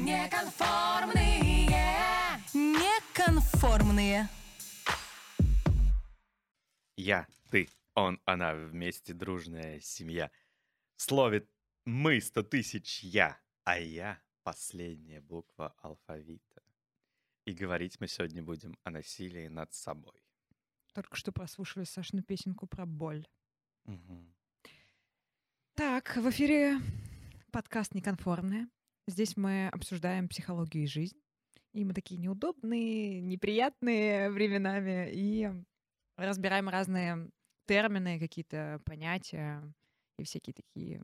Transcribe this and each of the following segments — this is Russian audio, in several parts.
Неконформные. Неконформные. Я, ты, он, она, вместе дружная семья. Словит мы сто тысяч я, а я последняя буква алфавита. И говорить мы сегодня будем о насилии над собой. Только что прослушали Сашину песенку про боль. Мгм. Так, в эфире подкаст «Неконформная». Здесь мы обсуждаем психологию и жизнь. И мы такие неудобные, неприятные временами. И разбираем разные термины, какие-то понятия и всякие такие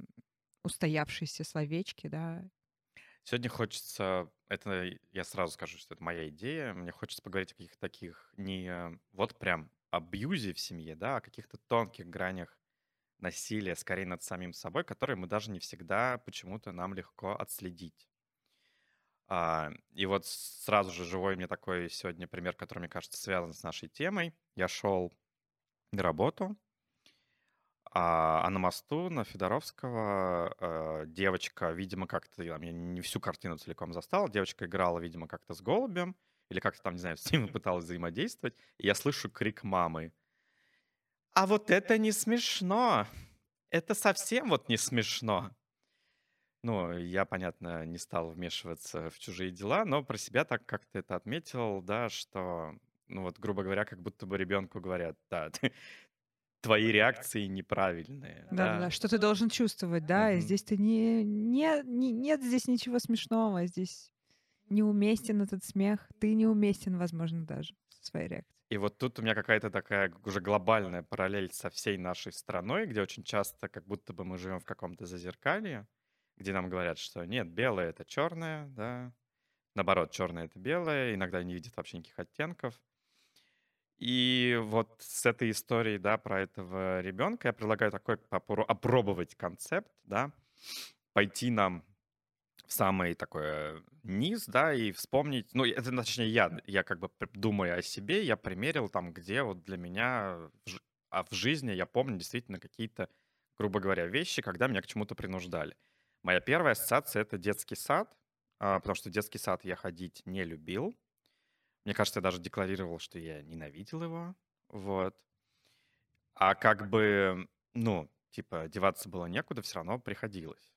устоявшиеся словечки, да. Сегодня хочется, это я сразу скажу, что это моя идея, мне хочется поговорить о каких-то таких не э, вот прям абьюзе в семье, да, а о каких-то тонких гранях насилия, скорее над самим собой, которые мы даже не всегда почему-то нам легко отследить. А, и вот сразу же живой мне такой сегодня пример, который, мне кажется, связан с нашей темой. Я шел на работу, а, а на мосту на Федоровского э, девочка, видимо, как-то, я не всю картину целиком застал, девочка играла, видимо, как-то с голубем, или как-то там, не знаю, с ним пыталась взаимодействовать, и я слышу крик мамы. А вот это не смешно. Это совсем вот не смешно. Ну, я, понятно, не стал вмешиваться в чужие дела, но про себя так как-то это отметил, да, что, ну вот, грубо говоря, как будто бы ребенку говорят, да, ты- твои реакции неправильные, Да, да, да. что ты должен чувствовать, да, и Мгм. здесь ты не, не, не- нет здесь ничего смешного, здесь неуместен этот смех, ты неуместен, возможно, даже со своей реакцией. И вот тут у меня какая-то такая уже глобальная параллель со всей нашей страной, где очень часто как будто бы мы живем в каком-то зазеркалье, где нам говорят, что нет, белое это черное, да, наоборот, черное это белое, иногда не видят вообще никаких оттенков. И вот с этой историей, да, про этого ребенка я предлагаю такой попро- опробовать концепт, да, пойти нам в самый такой низ, да, и вспомнить, ну, это, точнее, я, я как бы думая о себе, я примерил там, где вот для меня, а в жизни я помню действительно какие-то, грубо говоря, вещи, когда меня к чему-то принуждали. Моя первая ассоциация — это детский сад, а, потому что детский сад я ходить не любил. Мне кажется, я даже декларировал, что я ненавидел его, вот. А как бы, ну, типа, деваться было некуда, все равно приходилось.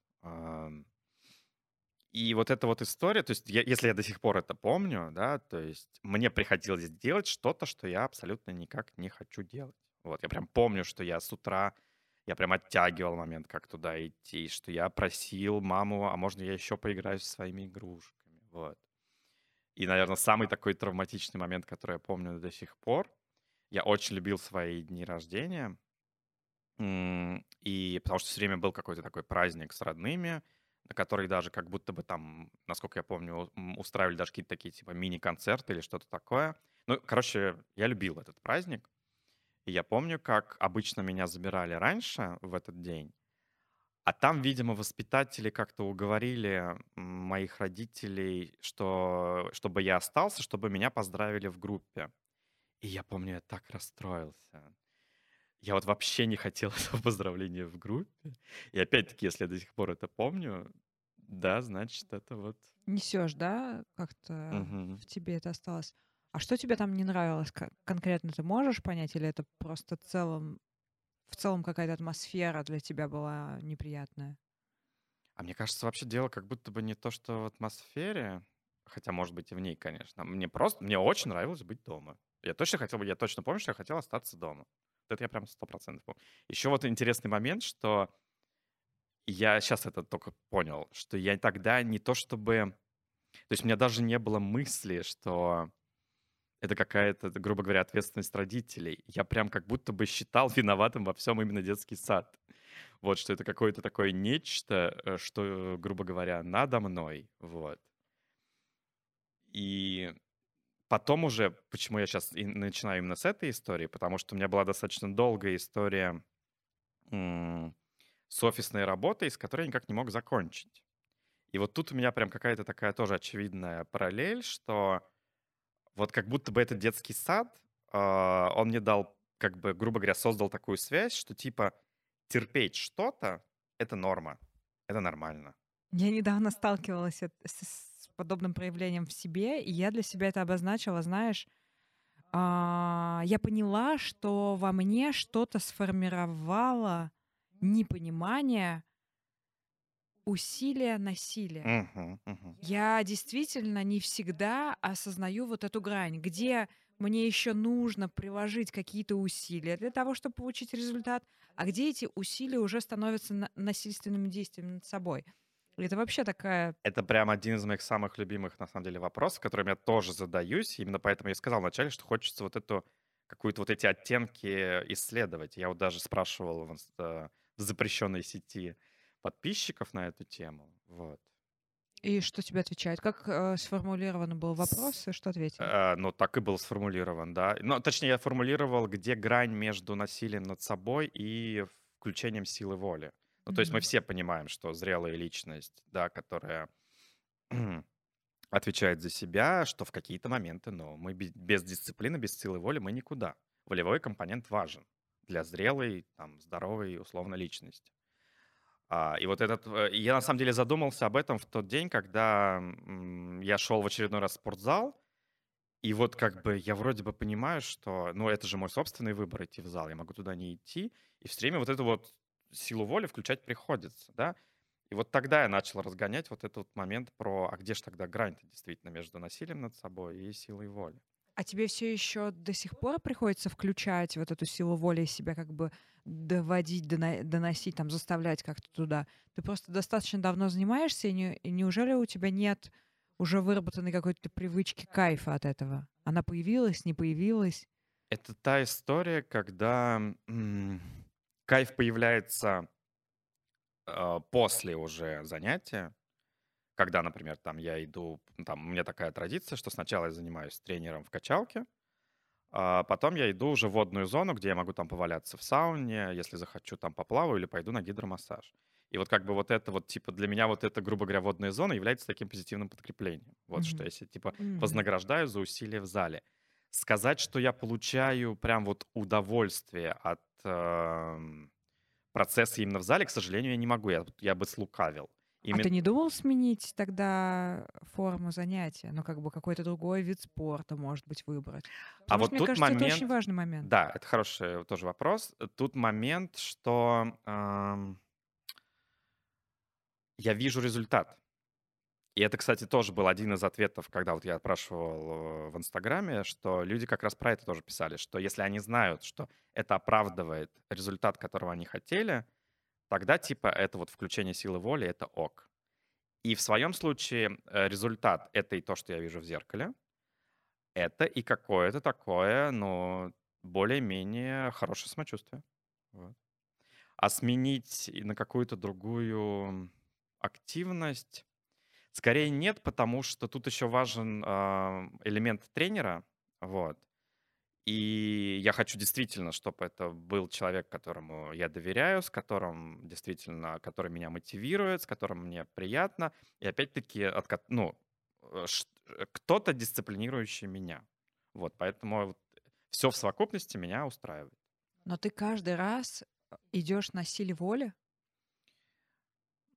И вот эта вот история, то есть я- если я до сих пор это помню, да, то есть мне приходилось делать что-то, что я абсолютно никак не хочу делать. Вот, я прям помню, что я с утра, я прям оттягивал момент, как туда идти, что я просил маму, а можно я еще поиграю со своими игрушками, вот. И, наверное, самый такой травматичный момент, который я помню до сих пор, я очень любил свои дни рождения, И потому что все время был какой-то такой праздник с родными, на который даже как будто бы там, насколько я помню, устраивали даже какие-то такие типа мини-концерты или что-то такое. Ну, короче, я любил этот праздник. И я помню, как обычно меня забирали раньше в этот день, а там, видимо, воспитатели как-то уговорили моих родителей, что, чтобы я остался, чтобы меня поздравили в группе. И я помню, я так расстроился. Я вот вообще не хотел этого поздравления в группе. И опять-таки, если я до сих пор это помню, да, значит, это вот... Несешь, да, как-то Мгм. в тебе это осталось. А что тебе там не нравилось ко- конкретно, ты можешь понять, или это просто целом, в целом какая-то атмосфера для тебя была неприятная? А мне кажется, вообще дело как будто бы не то, что в атмосфере, хотя, может быть, и в ней, конечно. Мне просто, мне очень нравилось быть дома. Я точно хотел бы, я точно помню, что я хотел остаться дома. Это я прям сто процентов помню. Еще вот интересный момент, что я сейчас это только понял, что я тогда не то чтобы... То есть у меня даже не было мысли, что это какая-то, грубо говоря, ответственность родителей. Я прям как будто бы считал виноватым во всем именно детский сад. Вот, что это какое-то такое нечто, э, что, грубо говоря, надо мной. Вот. И потом уже, почему я сейчас начинаю именно с этой истории, потому что у меня была достаточно долгая история с офисной работой, с которой я никак не мог закончить. И вот тут у меня прям какая-то такая тоже очевидная параллель, что вот как будто бы этот детский сад, а, он мне дал, как бы, грубо говоря, создал такую связь, что типа терпеть что-то — это норма, это нормально. Я недавно сталкивалась с подобным проявлением в себе, и я для себя это обозначила, знаешь, а, я поняла, что во мне что-то сформировало непонимание усилия насилия. Мгм, мгм. Я действительно не всегда осознаю вот эту грань, где мне еще нужно приложить какие-то усилия для того, чтобы получить результат, а где эти усилия уже становятся на- насильственными действиями над собой. Это вообще такая... Это прям один из моих самых любимых, на самом деле, вопросов, которым я тоже задаюсь. Именно поэтому я сказал вначале, что хочется вот эту какую-то вот эти оттенки исследовать. Я вот даже спрашивал в, э, в запрещенной сети подписчиков на эту тему. Вот. И что тебе отвечают? Как э, сформулирован был вопрос, и что ответили? Э, ну, так и был сформулирован, да. Ну, точнее, я формулировал, где грань между насилием над собой и включением силы воли. Ну, то есть мы все понимаем, что зрелая личность, да, которая отвечает за себя, что в какие-то моменты, ну, мы бе- без дисциплины, без силы воли мы никуда. Волевой компонент важен для зрелой, там, здоровой, условно, личности. А, и вот этот... э, Я на самом деле задумался об этом в тот день, когда я шел в очередной раз в спортзал, и вот как бы я вроде бы понимаю, что, ну, это же мой собственный выбор идти в зал, я могу туда не идти, и все время вот эту вот силу воли включать приходится, да. И вот тогда я начал разгонять вот этот вот момент про, а где же тогда грань-то действительно между насилием над собой и силой воли? А тебе все еще до сих пор приходится включать вот эту силу воли себя, как бы доводить, доносить, там, заставлять как-то туда? Ты просто достаточно давно занимаешься, и, не- и неужели у тебя нет уже выработанной какой-то привычки кайфа от этого? Она появилась, не появилась? Это та история, когда кайф появляется э, после уже занятия, когда, например, там я иду, там у меня такая традиция, что сначала я занимаюсь тренером в качалке, а потом я иду уже в водную зону, где я могу там поваляться в сауне, если захочу, там поплаваю или пойду на гидромассаж. И вот как бы вот это вот, типа, для меня вот это, грубо говоря, водная зона является таким позитивным подкреплением. Вот что Мгм. я себя, типа, вознаграждаю за усилия в зале. Сказать, что я получаю прям вот удовольствие от эм, процесса именно в зале, к сожалению, я не могу. Я, я бы слукавил. А ты Именно- не думал сменить тогда форму занятия? Ну, как бы какой-то другой вид спорта, может быть, выбрать? А Потому вот что, мне тут кажется, это очень момент... важный момент. Да, это хороший тоже вопрос. Тут момент, что эм, я вижу результат. И это, кстати, тоже был один из ответов, когда вот я спрашивал э, в Инстаграме, что люди как раз про это тоже писали, что если они знают, что это оправдывает результат, которого они хотели, тогда типа это вот включение силы воли, это ок. И в своем случае э, результат — это и то, что я вижу в зеркале, это и какое-то такое, ну, более-менее хорошее самочувствие. Вот. А сменить на какую-то другую активность скорее нет, потому что тут еще важен а, элемент тренера, вот. И я хочу действительно, чтобы это был человек, которому я доверяю, с которым действительно, который меня мотивирует, с которым мне приятно. И опять-таки, ну, э, э, кто-то дисциплинирующий меня. Вот, поэтому все в совокупности меня устраивает. Но ты каждый раз идешь на силе воли?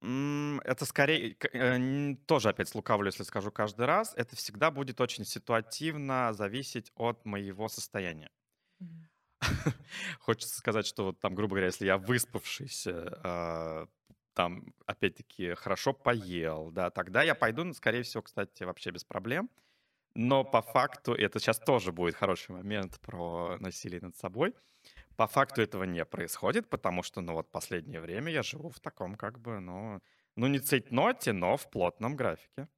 Это скорее, э, тоже опять слукавлю, если скажу каждый раз, это всегда будет очень ситуативно зависеть от моего состояния. Хочется сказать, что вот там, грубо говоря, если я выспавшийся, а, там, опять-таки, хорошо поел, да, тогда я пойду, ну, скорее всего, кстати, вообще без проблем. Но по факту, это сейчас тоже будет хороший момент про насилие над собой, по факту этого не происходит, потому что, ну, вот последнее время я живу в таком, как бы, ну, ну, не цейтноте, но в плотном графике.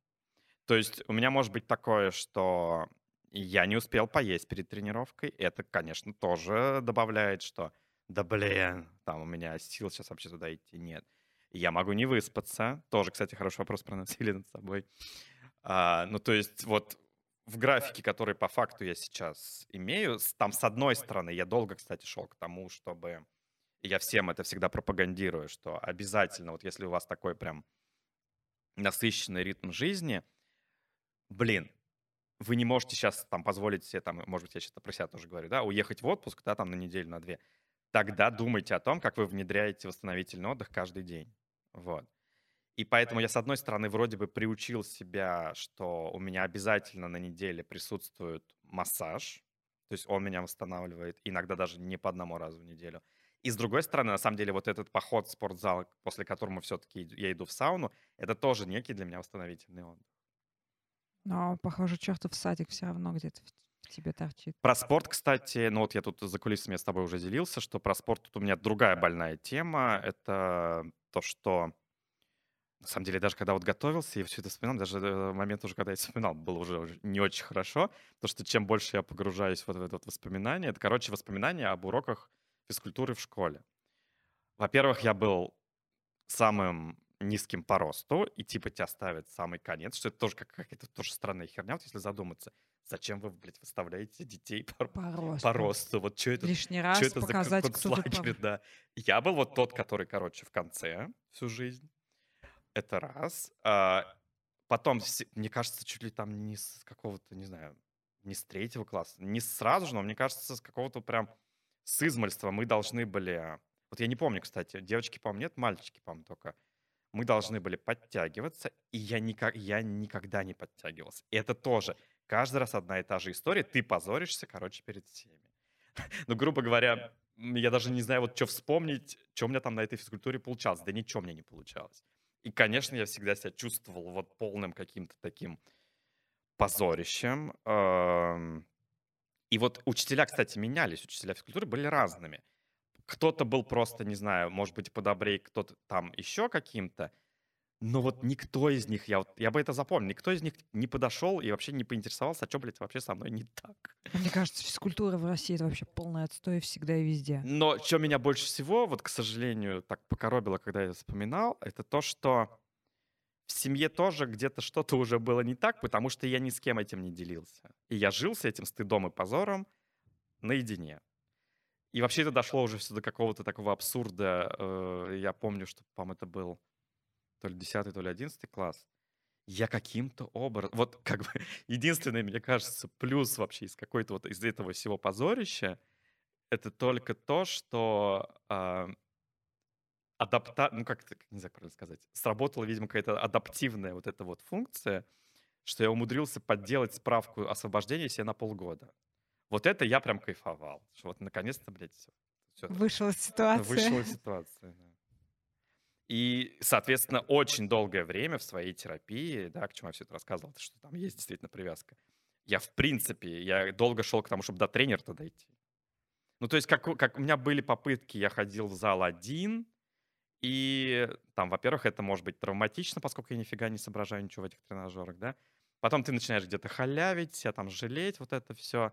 То есть у меня может быть такое, что я не успел поесть перед тренировкой. Это, конечно, тоже добавляет, что да блин, там у меня сил сейчас вообще туда идти нет. Я могу не выспаться. Тоже, кстати, хороший вопрос про насилие над собой. А, ну, то есть вот в графике, который по факту я сейчас имею, там с одной стороны, я долго, кстати, шел к тому, чтобы... Я всем это всегда пропагандирую, что обязательно, вот если у вас такой прям насыщенный ритм жизни, блин, вы не можете сейчас там позволить себе, там, может быть, я сейчас про себя тоже говорю, да, уехать в отпуск, да, там на неделю, на две. Тогда думайте о том, как вы внедряете восстановительный отдых каждый день. Вот. И поэтому я, с одной стороны, вроде бы приучил себя, что у меня обязательно на неделе присутствует массаж, то есть он меня восстанавливает, иногда даже не по одному разу в неделю. И с другой стороны, на самом деле, вот этот поход в спортзал, после которого все-таки я иду в сауну, это тоже некий для меня восстановительный отдых. Но, похоже, чертов садик все равно где-то тебе торчит. Про спорт, кстати, ну вот я тут за кулисами с тобой уже делился, что про спорт тут у меня другая больная тема. Это то, что на самом деле, даже когда вот готовился и все это вспоминал, даже э, момент уже, когда я вспоминал, было уже не очень хорошо, потому что чем больше я погружаюсь вот в это вот воспоминание, это, короче, воспоминания об уроках физкультуры в школе. Во-первых, я был самым низким по росту, и типа тебя ставят самый конец, что это тоже как, какая-то тоже странная херня, вот если задуматься. Зачем вы, блядь, выставляете детей по, По росту. по росту? Вот что это, Лишний что раз это за показать, тут концлагерь, да. Я был вот тот, который, короче, в конце всю жизнь. Это раз. А, потом, мне кажется, чуть ли там не с какого-то, не знаю, не с третьего класса, не сразу же, но мне кажется, с какого-то прям с измальства мы должны были... Вот я не помню, кстати, девочки, по-моему, нет, мальчики, по-моему, только. Мы должны были подтягиваться, и я, никак, я никогда не подтягивался. И это тоже каждый раз одна и та же история. Ты позоришься, короче, перед всеми. Ну, грубо говоря, я даже не знаю, вот что вспомнить, что у меня там на этой физкультуре получалось. Да ничего мне не получалось. И, конечно, я всегда себя чувствовал вот полным каким-то таким позорищем. И вот учителя, кстати, менялись. Учителя физкультуры были разными. Кто-то был просто, не знаю, может быть, подобрей, кто-то там еще каким-то. Но вот никто из них, я, вот, я бы это запомнил, никто из них не подошел и вообще не поинтересовался, а что, блядь, вообще со мной не так. Мне кажется, физкультура в России это вообще полный отстой всегда и везде. Но что меня больше всего, вот, к сожалению, так покоробило, когда я вспоминал, это то, что в семье тоже где-то что-то уже было не так, потому что я ни с кем этим не делился. И я жил с этим стыдом и позором наедине. И вообще это дошло уже все до какого-то такого абсурда. Э, Я помню, что, по-моему, это был то ли 10, то ли 11 класс. Я каким-то образом... Вот как бы единственный, мне кажется, плюс вообще из какой-то вот из этого всего позорища, это только то, что а, адапта... Ну, как это, не знаю, правильно сказать. Сработала, видимо, какая-то адаптивная вот эта вот функция, что я умудрился подделать справку освобождения себе на полгода. Вот это я прям кайфовал. Что вот наконец-то, блядь, все. Вышла из ситуации. Вышла ситуация. И, соответственно, очень долгое время в своей терапии, да, к чему я все это рассказывал, что там есть действительно привязка. Я, в принципе, я долго шел к тому, чтобы до тренера-то дойти. Ну, то есть, как, как у меня были попытки, я ходил в зал один, и там, во-первых, это может быть травматично, поскольку я нифига не соображаю ничего в этих тренажерах, да. Потом ты начинаешь где-то халявить, себя там жалеть, вот это все.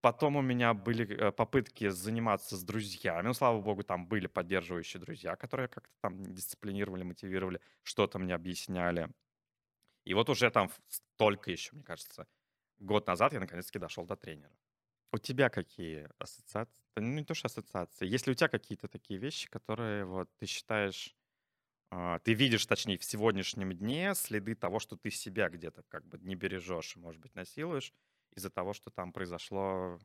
Потом у меня были э, попытки заниматься с друзьями. Ну, слава богу, там были поддерживающие друзья, которые как-то там дисциплинировали, мотивировали, что-то мне объясняли. И вот уже там в- только еще, мне кажется, год назад я наконец-таки дошел до тренера. У тебя какие ассоциации? Ну, не то, что ассоциации. Есть ли у тебя какие-то такие вещи, которые вот ты считаешь, а, ты видишь, точнее, в сегодняшнем дне следы того, что ты себя где-то как бы не бережешь, может быть, насилуешь из-за того, что там произошло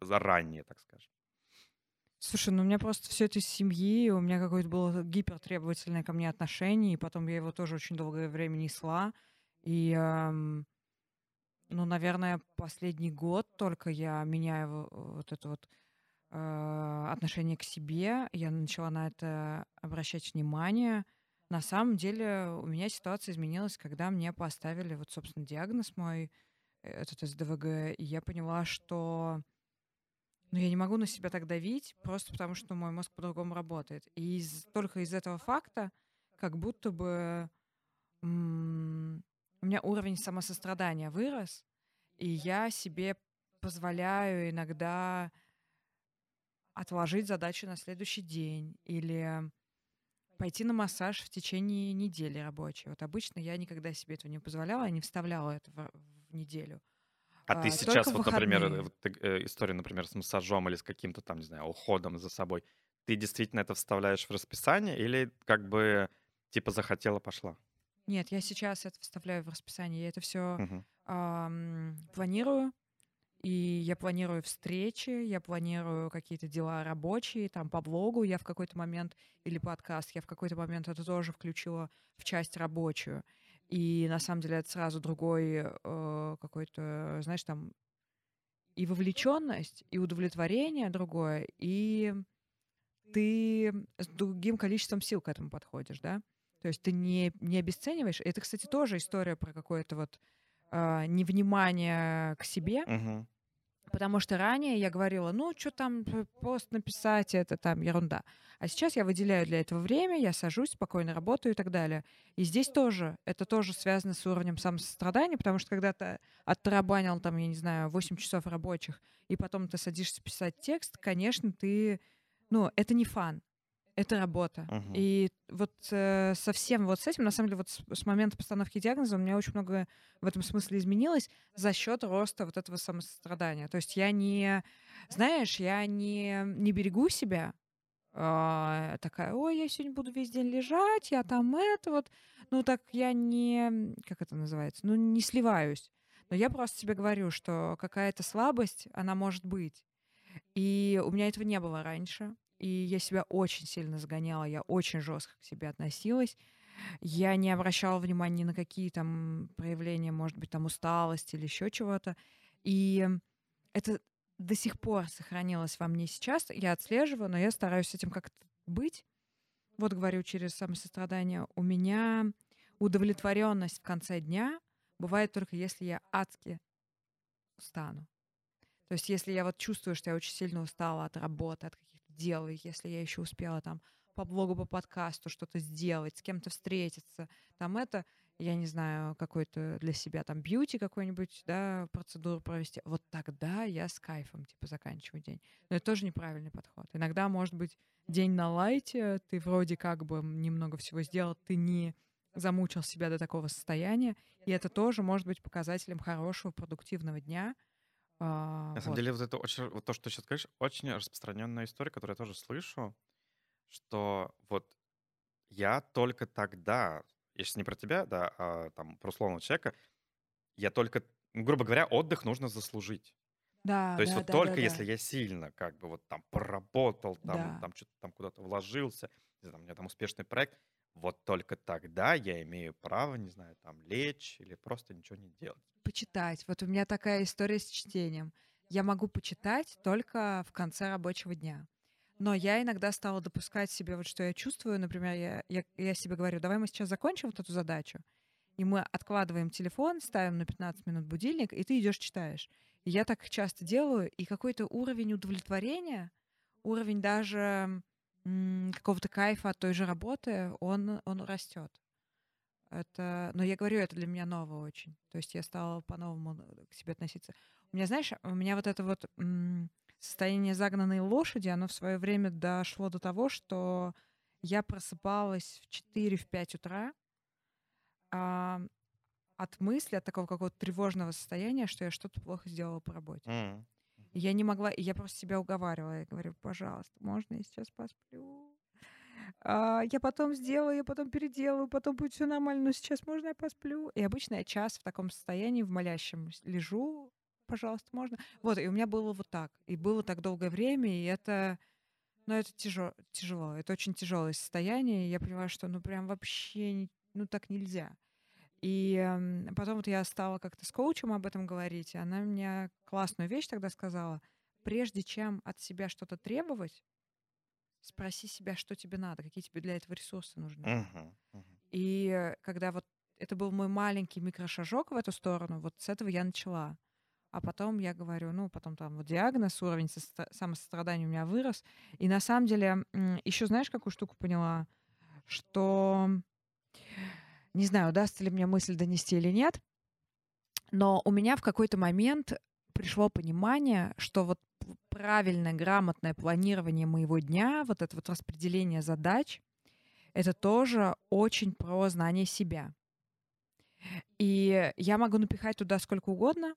заранее, так скажем. Слушай, ну у меня просто все это из семьи, у меня какое-то было гипертребовательное ко мне отношение, и потом я его тоже очень долгое время несла. И, эм, ну, наверное, последний год только я меняю во- вот это вот э, отношение к себе, я начала на это обращать внимание. На самом деле у меня ситуация изменилась, когда мне поставили вот, собственно, диагноз мой, этот СДВГ, и я поняла, что но я не могу на себя так давить, просто потому что мой мозг по-другому работает. И из- только из этого факта, как будто бы м, у меня уровень самосострадания вырос, и я себе позволяю иногда отложить задачу на следующий день или пойти на массаж в течение недели рабочей. Вот обычно я никогда себе этого не позволяла, я не вставляла это в, в неделю. А ты А, сейчас, только в вот, например, э, выходные. вот ты, э, история, например, с массажом или с каким-то там, не знаю, уходом за собой, ты действительно это вставляешь в расписание или как бы типа захотела, пошла? Нет, я сейчас это вставляю в расписание, я это все Мгм. ам, планирую и я планирую встречи, я планирую какие-то дела рабочие, там по блогу я в какой-то момент, или подкаст, я в какой-то момент это тоже включила в часть рабочую. И на самом деле это сразу другой э, какой-то, знаешь, там и вовлеченность, и удовлетворение другое, и ты с другим количеством сил к этому подходишь, да? То есть ты не, не обесцениваешь. Это, кстати, тоже история про какое-то вот э, невнимание к себе. Мгм. Потому что ранее я говорила, ну, что там пост написать, это там ерунда. А сейчас я выделяю для этого время, я сажусь, спокойно работаю и так далее. И здесь тоже, это тоже связано с уровнем самосострадания, потому что когда ты оттарабанил там, я не знаю, 8 часов рабочих, и потом ты садишься писать текст, конечно, ты, ну, это не фан, это работа. Мгм. И вот э, совсем вот с этим, на самом деле, вот с, с момента постановки диагноза у меня очень много в этом смысле изменилось за счет роста вот этого самосострадания. То есть я не, знаешь, я не, не берегу себя, а, такая, ой, я сегодня буду весь день лежать, я там это вот. Ну, так я не, как это называется, ну, не сливаюсь. Но я просто себе говорю, что какая-то слабость, она может быть. И у меня этого не было раньше. И я себя очень сильно загоняла, я очень жестко к себе относилась. Я не обращала внимания ни на какие там проявления, может быть, там усталости или еще чего-то. И это до сих пор сохранилось во мне сейчас. Я отслеживаю, но я стараюсь с этим как-то быть. Вот говорю через самосострадание. У меня удовлетворенность в конце дня бывает только если я адски устану. То есть если я вот чувствую, что я очень сильно устала от работы, от каких-то дел, и если я еще успела там по блогу, по подкасту что-то сделать, с кем-то встретиться, там это, я не знаю, какой-то для себя там бьюти какой-нибудь, да, процедуру провести, вот тогда я с кайфом, типа, заканчиваю день. Но это тоже неправильный подход. Иногда, может быть, день на лайте, ты вроде как бы немного всего сделал, ты не замучил себя до такого состояния, и это тоже может быть показателем хорошего, продуктивного дня. А, На самом вот. деле, вот это очень, вот то, что ты сейчас говоришь, очень распространенная история, которую я тоже слышу, что вот я только тогда, я сейчас не про тебя, да, а там про условного человека, я только, ну, грубо говоря, отдых нужно заслужить. Да, То есть да, вот да, только да, если да. я сильно как бы вот там поработал, там, Да. там что-то там куда-то вложился, знаю, у меня там успешный проект, вот только тогда я имею право, не знаю, там лечь или просто ничего не делать. Почитать. Вот у меня такая история с чтением. Я могу почитать только в конце рабочего дня. Но я иногда стала допускать себе вот что я чувствую. Например, я, я, я себе говорю, давай мы сейчас закончим вот эту задачу, и мы откладываем телефон, ставим на 15 минут будильник, и ты идешь читаешь. И я так часто делаю, и какой-то уровень удовлетворения, уровень даже какого-то кайфа от той же работы, он, он растет. Это, но я говорю, это для меня ново очень. То есть я стала по-новому к себе относиться. У меня, знаешь, у меня вот это вот состояние загнанной лошади, оно в свое время дошло до того, что я просыпалась в 4-5 утра а, от мысли, от такого какого-то тревожного состояния, что я что-то плохо сделала по работе. И я не могла, я просто себя уговаривала. Я говорю, пожалуйста, можно я сейчас посплю? А, я потом сделаю, я потом переделаю, потом будет все нормально, но сейчас можно я посплю? И обычно я час в таком состоянии, в молящем лежу, пожалуйста, можно? Вот, и у меня было вот так. И было так долгое время, и это, ну, это тяжело, тяжело. Это очень тяжелое состояние, я понимаю, что, ну, прям вообще, ну, так нельзя. И потом вот я стала как-то с коучем об этом говорить, и она мне классную вещь тогда сказала. Прежде чем от себя что-то требовать, спроси себя, что тебе надо, какие тебе для этого ресурсы нужны. Мгм, мгм. И э, когда вот это был мой маленький микрошажок в эту сторону, вот с этого я начала. А потом я говорю, ну, потом там вот диагноз, уровень соста- самосострадания у меня вырос. И на самом деле, еще знаешь, какую штуку поняла? Что не знаю, удастся ли мне мысль донести или нет, но у меня в какой-то момент пришло понимание, что вот правильное, грамотное планирование моего дня, вот это вот распределение задач, это тоже очень про знание себя. И я могу напихать туда сколько угодно.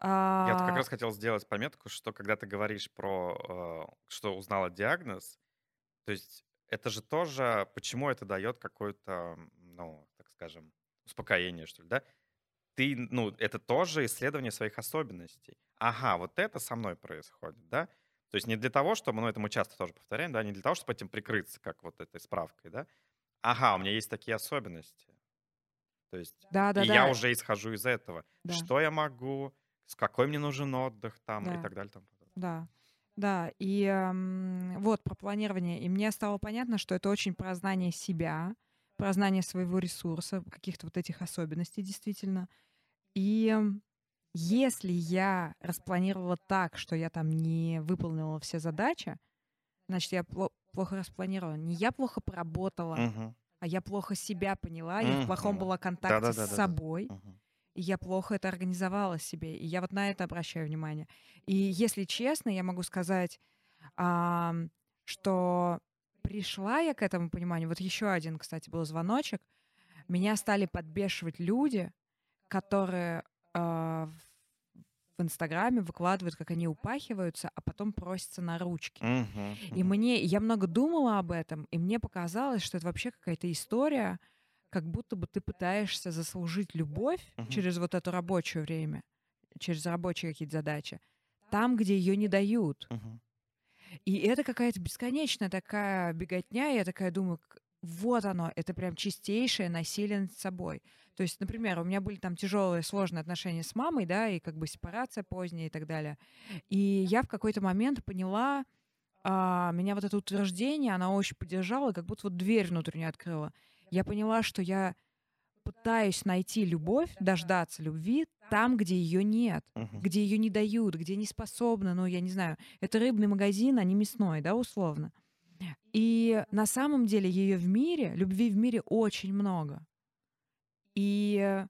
Я тут как а, раз хотел сделать пометку, что когда ты говоришь про, э, что узнала диагноз, то есть это же тоже, почему это дает какое-то, ну, так скажем, успокоение, что ли, да? Ты, ну, это тоже исследование своих особенностей. Ага, вот это со мной происходит, да? То есть не для того, чтобы, ну, это мы часто тоже повторяем, да, не для того, чтобы этим прикрыться, как вот этой справкой, да? Ага, у меня есть такие особенности. То есть Да, да, и я да, уже исхожу из этого. да, Что я могу, с какой мне нужен отдых там и да, так далее. Там. да, да. И ам, вот про планирование. И мне стало понятно, что это очень про знание себя, про знание своего ресурса, каких-то вот этих особенностей действительно. И если я распланировала так, что я там не выполнила все задачи, значит, я пло- плохо распланировала. Не я плохо поработала, Мгм. а я плохо себя поняла, я в плохом была контакте с Да-да-да-да-да. собой, Мгм. и я плохо это организовала себе. И я вот на это обращаю внимание. И если честно, я могу сказать, ам, что пришла я к этому пониманию. Вот еще один, кстати, был звоночек. Меня стали подбешивать люди, которые а, в Инстаграме выкладывают, как они упахиваются, а потом просятся на ручки. Мгм. И Мгм. мне, я много думала об этом, и мне показалось, что это вообще какая-то история, как будто бы ты пытаешься заслужить любовь Мгм. через вот это рабочее время, через рабочие какие-то задачи, там, где ее не дают. Мгм. И это какая-то бесконечная такая беготня, я такая думаю, вот оно, это прям чистейшее насилие над собой. То есть, например, у меня были там тяжелые, сложные отношения с мамой, да, и как бы сепарация поздняя и так далее. И я в какой-то момент поняла, а, меня вот это утверждение, она очень поддержала, как будто вот дверь внутреннюю открыла. Я поняла, что я пытаюсь найти любовь, дождаться любви там, где ее нет, Мгм. где ее не дают, где не способны, ну, я не знаю, это рыбный магазин, а не мясной, да, условно. И на самом деле ее в мире, любви в мире очень много. И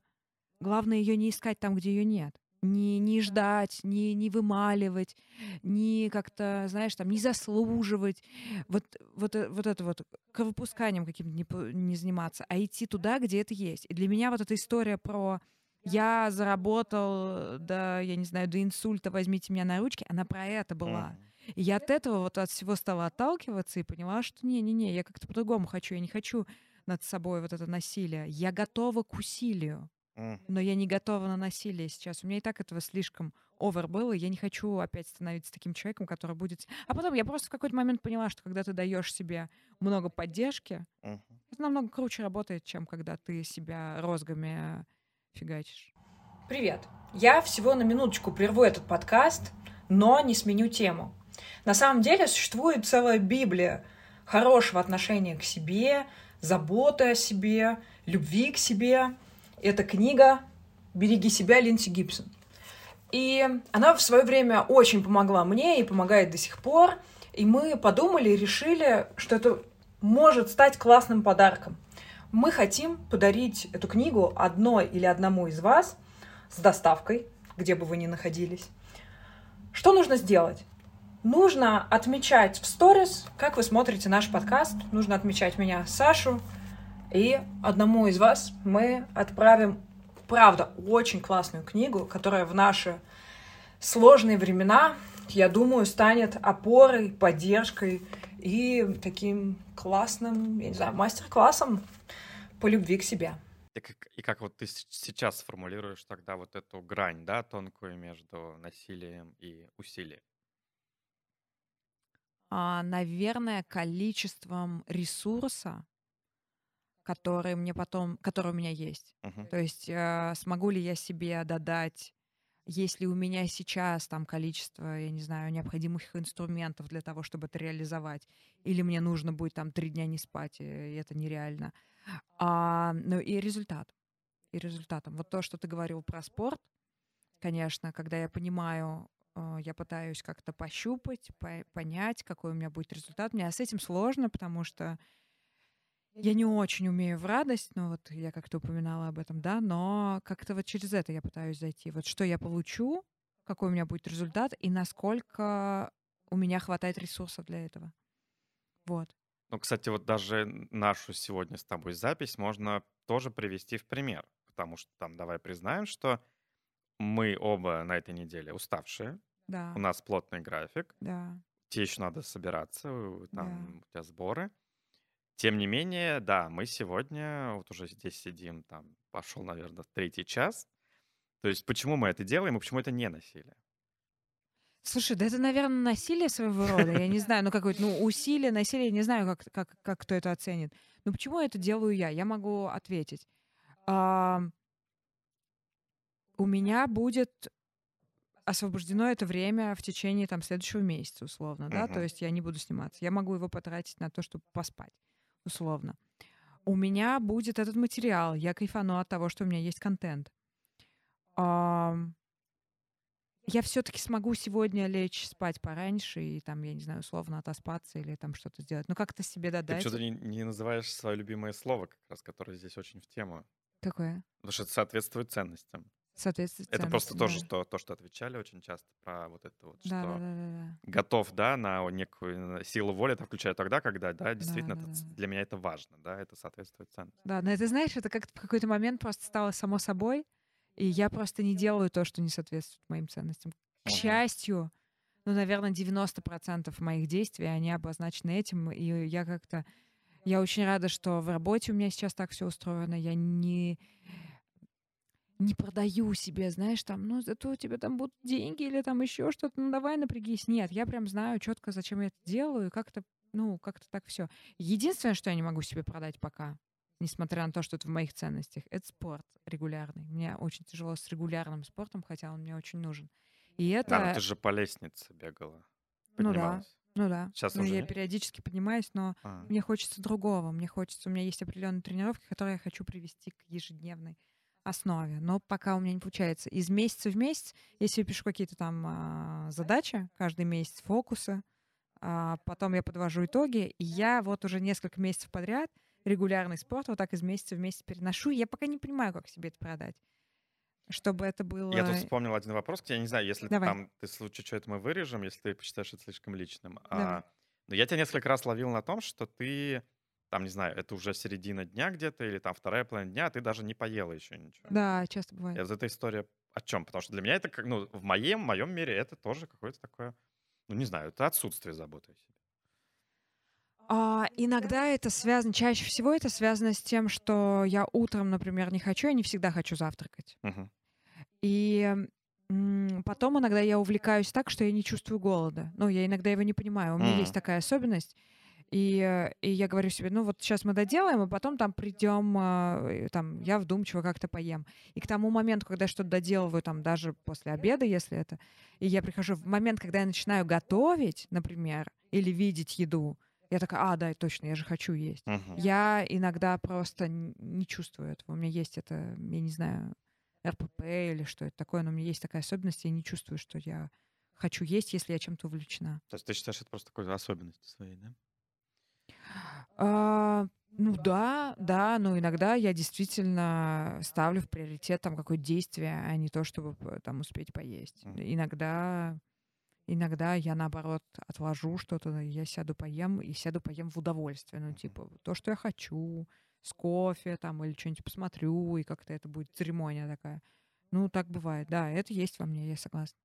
главное ее не искать там, где ее нет. Не, не ждать, не, не вымаливать, не как-то, знаешь, там, не заслуживать. Вот, вот, э- вот это вот кровопусканием каким-то не, не заниматься, а идти туда, где это есть. И для меня вот эта история про я заработал, да, я не знаю, до инсульта, возьмите меня на ручки, она про это была. И я от этого вот от всего стала отталкиваться и поняла, что не-не-не, я как-то по-другому хочу. Я не хочу над собой вот это насилие. Я готова к усилию. Но я не готова на насилие сейчас. У меня и так этого слишком овер было, и я не хочу опять становиться таким человеком, который будет... А потом я просто в какой-то момент поняла, что когда ты даешь себе много поддержки, Мгм. это намного круче работает, чем когда ты себя розгами фигачишь. Привет! Я всего на минуточку прерву этот подкаст, но не сменю тему. На самом деле существует целая Библия хорошего отношения к себе, заботы о себе, любви к себе. Это книга «Береги себя» Линдси Гибсон. И она в свое время очень помогла мне и помогает до сих пор. И мы подумали и решили, что это может стать классным подарком. Мы хотим подарить эту книгу одной или одному из вас с доставкой, где бы вы ни находились. Что нужно сделать? Нужно отмечать в сторис, как вы смотрите наш подкаст. Нужно отмечать меня, Сашу. И одному из вас мы отправим, правда, очень классную книгу, которая в наши сложные времена, я думаю, станет опорой, поддержкой и таким классным, я не знаю, мастер-классом по любви к себе. И как, и как вот ты сейчас сформулируешь тогда вот эту грань, да, тонкую между насилием и усилием? А, наверное, количеством ресурса, который мне потом, который у меня есть. Мгм. То есть э, смогу ли я себе додать, есть ли у меня сейчас там количество, я не знаю, необходимых инструментов для того, чтобы это реализовать, или мне нужно будет там три дня не спать, и это нереально. А, ну и результат. И результатом. Вот то, что ты говорил про спорт, конечно, когда я понимаю, э, я пытаюсь как-то пощупать, по- понять, какой у меня будет результат. Мне с этим сложно, потому что я не очень умею в радость, ну вот я как-то упоминала об этом, да, но как-то вот через это я пытаюсь зайти. Вот что я получу, какой у меня будет результат и насколько у меня хватает ресурсов для этого. Вот. Ну, кстати, вот даже нашу сегодня с тобой запись можно тоже привести в пример, потому что там давай признаем, что мы оба на этой неделе уставшие, Да, у нас плотный график, да, тебе еще надо собираться, у- да. там у тебя сборы. Тем не менее, да, мы сегодня вот уже здесь сидим, там пошел, наверное, третий час, То есть почему мы это делаем и почему это не насилие? Слушай, да это, наверное, насилие своего рода. Я не знаю, ну какое-то, ну, усилие, насилие, не знаю, как, как, как кто это оценит. Но почему это делаю я? Я могу ответить. А, у меня будет освобождено это время в течение там следующего месяца, условно, да, Мгм. то есть я не буду сниматься. Я могу его потратить на то, чтобы поспать, условно. У меня будет этот материал, я кайфану от того, что у меня есть контент. Ам, я все-таки смогу сегодня лечь спать пораньше и там, я не знаю, условно отоспаться или там что-то сделать. Ну, как-то себе Ты додать. что-то не, не называешь свое любимое слово, как раз, которое здесь очень в тему. Какое? Потому что это соответствует ценностям. Соответствует Это просто тоже да. то, то, что отвечали очень часто про вот это вот, Да, что да, да, да, да. готов, да, на некую э, силу воли, это включаю тогда, когда, да, действительно, да, это ц- да. для меня это важно, да, это соответствует ценностям. Да, но это, знаешь, это как-то в какой-то момент просто стало само собой, и я просто не делаю то, что не соответствует моим ценностям. К Мгм. счастью, ну, наверное, 90% моих действий, они обозначены этим, и я как-то... Я очень рада, что в работе у меня сейчас так все устроено. Я не не продаю себе, знаешь, там, ну, зато у тебя там будут деньги или там еще что-то, ну, давай напрягись. Нет, я прям знаю четко, зачем я это делаю, и как-то, ну, как-то так все. Единственное, что я не могу себе продать пока, несмотря на то, что это в моих ценностях, это спорт регулярный. Мне очень тяжело с регулярным спортом, хотя он мне очень нужен. И это... Да, ну ты же по лестнице бегала, Ну да. поднималась. Ну да. Щас ну, уже я нет? периодически поднимаюсь, но А. мне хочется другого. Мне хочется, у меня есть определенные тренировки, которые я хочу привести к ежедневной основе. Но пока у меня не получается. Из месяца в месяц, если я пишу какие-то там а, задачи, каждый месяц фокусы, а, потом я подвожу итоги, и я вот уже несколько месяцев подряд регулярный спорт вот так из месяца в месяц переношу. Я пока не понимаю, как себе это продать. Чтобы это было... Я тут вспомнил один вопрос, я не знаю, если Давай. там ты в случае что это мы вырежем, если ты посчитаешь это слишком личным. Давай. А, но я тебя несколько раз ловил на том, что ты, там, не знаю, это уже середина дня где-то, или там вторая половина дня, а ты даже не поела еще ничего. Да, часто бывает. И вот эта история о чем? Потому что для меня это, как, ну, в моем, в моем мире это тоже какое-то такое, ну, не знаю, это отсутствие заботы о себе. А, иногда это связано, чаще всего это связано с тем, что я утром, например, не хочу, я не всегда хочу завтракать. Мгм. И потом иногда я увлекаюсь так, что я не чувствую голода. Ну, я иногда его не понимаю. У меня есть Мгм. такая особенность. И, э, и я говорю себе, ну вот сейчас мы доделаем, а потом там придем, а, там, я вдумчиво как-то поем. И к тому моменту, когда я что-то доделываю, там, даже после обеда, если это, и я прихожу в момент, когда я начинаю готовить, например, или видеть еду, я такая, а, да, точно, я же хочу есть. Мгм. Я иногда просто не чувствую этого. У меня есть это, я не знаю, РПП или что это такое, но у меня есть такая особенность, я не чувствую, что я хочу есть, если я чем-то увлечена. То есть ты считаешь, это просто такой особенностью своей, да? А, ну да, да, но иногда я действительно ставлю в приоритет там какое-то действие, а не то, чтобы там успеть поесть. Иногда, иногда я наоборот отложу что-то, я сяду поем и сяду поем в удовольствие, ну типа то, что я хочу, с кофе там или что-нибудь посмотрю и как-то это будет церемония такая. Ну так бывает, да, это есть во мне, я согласна.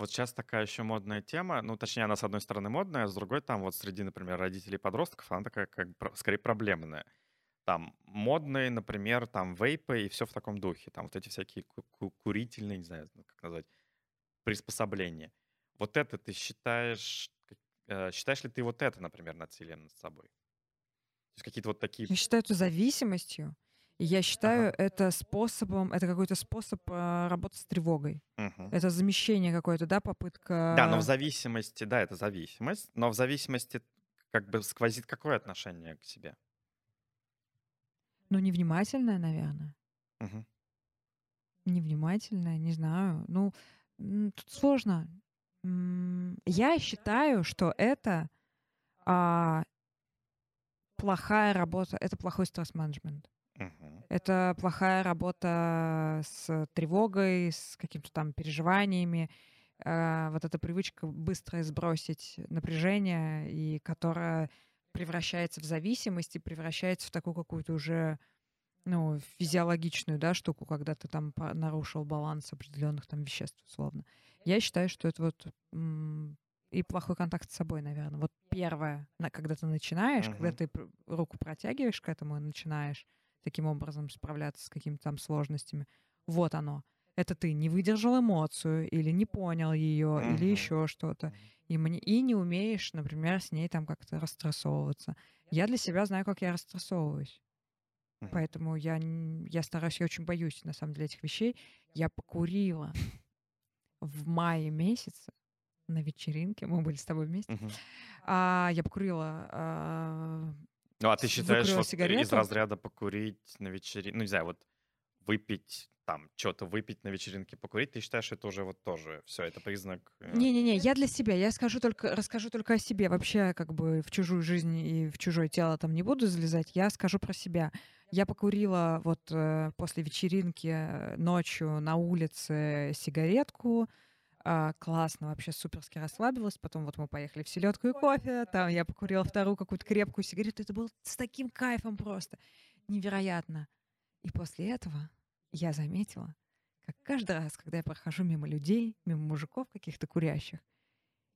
Вот сейчас такая еще модная тема, ну, точнее, она с одной стороны модная, а с другой там вот среди, например, родителей подростков она такая, как скорее проблемная. Там модные, например, там вейпы и все в таком духе. Там вот эти всякие ку- ку- курительные, не знаю, ну, как назвать, приспособления. Вот это ты считаешь, э, считаешь ли ты вот это, например, насилием над собой? То есть какие-то вот такие... Я считаю это зависимостью. Я считаю это способом, это какой-то способ а, работы с тревогой. Мгм. Это замещение какое-то, да, попытка... Да, но в зависимости, да, это зависимость, но в зависимости как бы сквозит какое отношение к себе? Ну, невнимательное, наверное. Мгм. Невнимательное, не знаю. Ну, тут сложно. Я считаю, что это а, плохая работа, это плохой стресс-менеджмент. Это плохая работа с тревогой, с какими-то там переживаниями. А, Вот эта привычка быстро сбросить напряжение, и которая превращается в зависимость и превращается в такую какую-то уже ну, физиологичную да, штуку, когда ты там нарушил баланс определенных там веществ, условно. Я считаю, что это вот и плохой контакт с собой, наверное. Вот первое, когда ты начинаешь, когда Мгм. ты руку протягиваешь к этому и начинаешь таким образом справляться с какими-то там сложностями. Вот оно. Это ты не выдержал эмоцию или не понял ее или еще что-то. И, мне, и не умеешь, например, с ней там как-то расстрессовываться. Я для себя знаю, как я расстрессовываюсь. Мгм. Поэтому я, я стараюсь, я очень боюсь, на самом деле, этих вещей. Я покурила в мае месяце на вечеринке, мы были с тобой вместе. Мгм. А, я покурила а, Ну, а ты считаешь, вот из сигарету. разряда покурить на вечеринке, ну, не знаю, вот выпить там, что-то выпить на вечеринке, покурить, ты считаешь, это уже вот тоже все, это признак... э, Не-не-не, я для себя. Я скажу только, расскажу только о себе. Вообще, как бы в чужую жизнь и в чужое тело там не буду залезать. Я скажу про себя. Я покурила вот э, после вечеринки э, ночью на улице сигаретку. А, классно, вообще суперски расслабилась. Потом вот мы поехали в селедку и кофе. Там я покурила вторую какую-то крепкую сигарету. Это было с таким кайфом просто. Невероятно. И после этого я заметила, как каждый раз, когда я прохожу мимо людей, мимо мужиков каких-то курящих,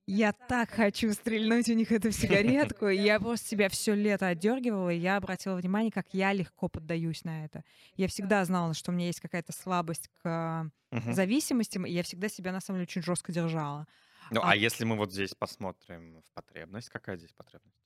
я так хочу стрельнуть у них эту сигаретку. и Я просто себя все лето отдергивала, и я обратила внимание, как я легко поддаюсь на это. Я всегда знала, что у меня есть какая-то слабость к зависимостям, и я всегда себя на самом деле очень жестко держала. Ну, а- а если мы вот здесь посмотрим в потребность, какая здесь потребность?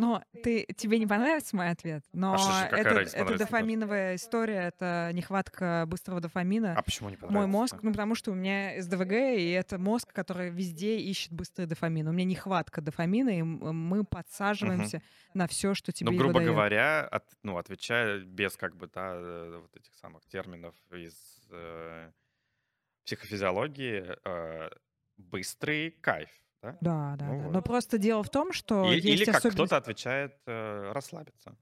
Но ты, тебе не понравится мой ответ, но А что же, какая это, разница, это дофаминовая история, это нехватка быстрого дофамина. А почему не Мой понравится? мозг, ну потому что у меня СДВГ, и это мозг, который везде ищет быстрый дофамин. У меня нехватка дофамина, и мы подсаживаемся на все, что тебе Ну, грубо даёт. говоря, от- ну, отвечая без как бы, да, э, вот этих самых терминов из э, психофизиологии, э, быстрый кайф, да? Да, да, Ну да. вот. Но просто дело в том, что И- есть Или как особенность- кто-то отвечает э, расслабиться.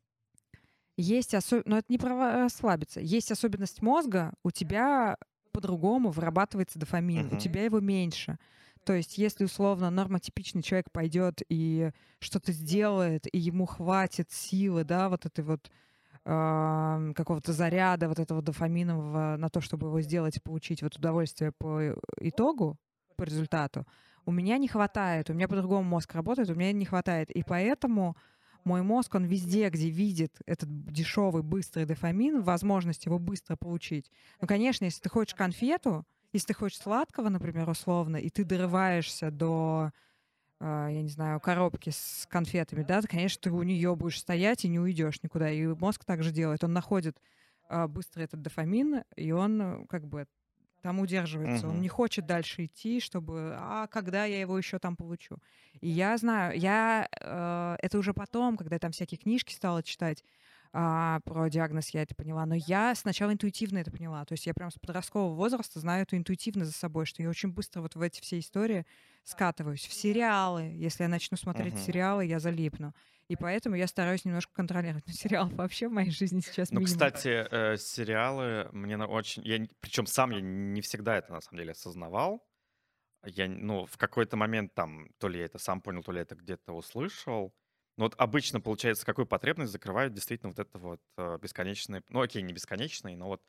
Есть осо... Но это не про расслабиться. Есть особенность мозга, у тебя по-другому вырабатывается дофамин, у Мгм. тебя его меньше. То есть, если условно нормотипичный человек пойдет и что-то сделает, и ему хватит силы, да, вот этой вот ам, какого-то заряда вот этого дофаминового на то, чтобы его сделать и получить вот удовольствие по итогу, по результату, у меня не хватает, у меня по-другому мозг работает, у меня не хватает. И поэтому мой мозг, он везде, где видит этот дешевый, быстрый дофамин, возможность его быстро получить. Ну, конечно, если ты хочешь конфету, если ты хочешь сладкого, например, условно, и ты дорываешься до, а, я не знаю, коробки с конфетами, да, конечно, ты у нее будешь стоять и не уйдешь никуда. И мозг также делает. Он находит а, быстро этот дофамин, и он э, как бы там удерживается. Он Мгм. не хочет дальше идти, чтобы, а когда я его еще там получу. И я знаю, я э, это уже потом, когда я там всякие книжки стала читать а, про диагноз, я это поняла. Но я сначала интуитивно это поняла. То есть я прям с подросткового возраста знаю это интуитивно за собой, что я очень быстро вот в эти все истории скатываюсь. В сериалы. Если я начну смотреть Мгм. сериалы, я залипну. И поэтому я стараюсь немножко контролировать. Но вообще в моей жизни сейчас Ну, минимум. кстати, э, сериалы мне на очень... Я, причем сам я не всегда это на самом деле осознавал. Я, ну, в какой-то момент там, то ли я это сам понял, то ли это где-то услышал. Но вот обычно, получается, какую потребность закрывают действительно вот это вот э, бесконечное... Ну, окей, не бесконечное, но вот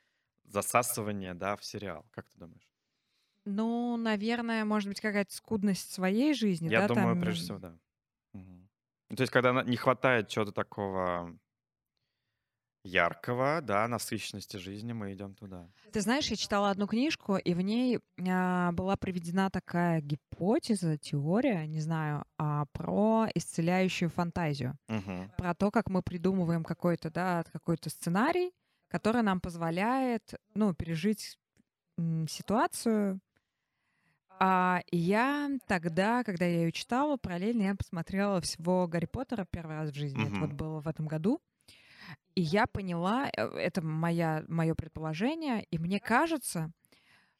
засасывание, да, в сериал. Как ты думаешь? Ну, наверное, может быть, какая-то скудность своей жизни, Я да, думаю, там, прежде всего, да. Ну, то есть, когда не хватает чего-то такого яркого, да, насыщенности жизни, мы идем туда. Ты знаешь, я читала одну книжку, и в ней а, была приведена такая гипотеза, теория, не знаю, а, про исцеляющую фантазию. Мгм. Про то, как мы придумываем какой-то, да, какой-то сценарий, который нам позволяет, ну, пережить м, ситуацию. А я тогда, когда я ее читала, параллельно я посмотрела всего Гарри Поттера первый раз в жизни. Это вот было в этом году. И я поняла, э, это моя, мое предположение, и мне кажется,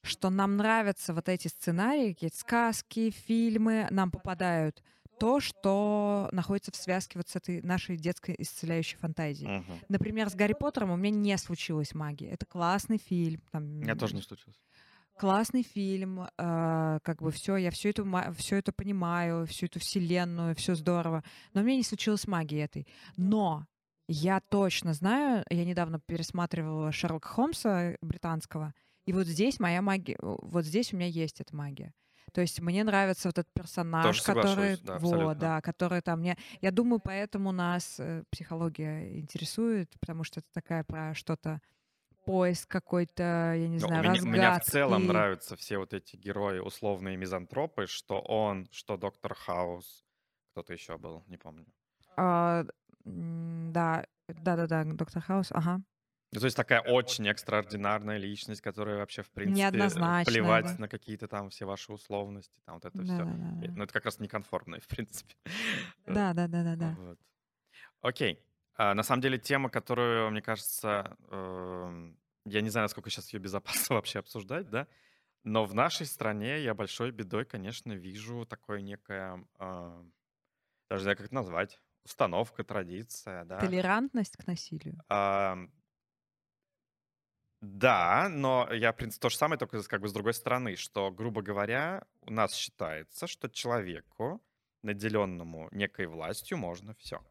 что нам нравятся вот эти сценарии, какие-то сказки, фильмы, нам попадают то, что находится в связке вот с этой нашей детской исцеляющей фантазией. Мгм. Например, с Гарри Поттером у меня не случилась магия. Это классный фильм. Там, У меня тоже не случилось. Классный фильм, э, как бы все, я все это, все это понимаю, всю эту вселенную, все здорово. Но у меня не случилось магии этой. Но я точно знаю, я недавно пересматривала Шерлока Холмса британского, и вот здесь моя магия, вот здесь у меня есть эта магия. То есть мне нравится вот этот персонаж, Тоже который, да, вот, да, который там мне, я думаю, поэтому нас э, психология интересует, потому что это такая про что-то поиск какой-то, я не Ну, знаю, меня, меня в целом разгадки. нравятся все вот эти герои, условные мизантропы, что он, что Доктор Хаус, кто-то еще был, не помню. А, да, да-да-да, Доктор Хаус, ага. Ну, то есть такая очень экстраординарная личность, которая вообще, в принципе, э, плевать да. на какие-то там все ваши условности, там вот это все. Да-да-да. Ну, это как раз неконформные, в принципе. Э, Да-да-да-да-да. Вот. Окей. А, на самом деле тема, которую, мне кажется, эм, я не знаю, насколько сейчас ее безопасно вообще обсуждать, да, но в нашей стране я большой бедой, конечно, вижу такое некое, а, даже не знаю, как это назвать, установка, традиция, да. Толерантность к насилию. Да, но я, в принципе, то же самое, только как бы с другой стороны, что, грубо говоря, у нас считается, что человеку, наделенному некой властью, можно все.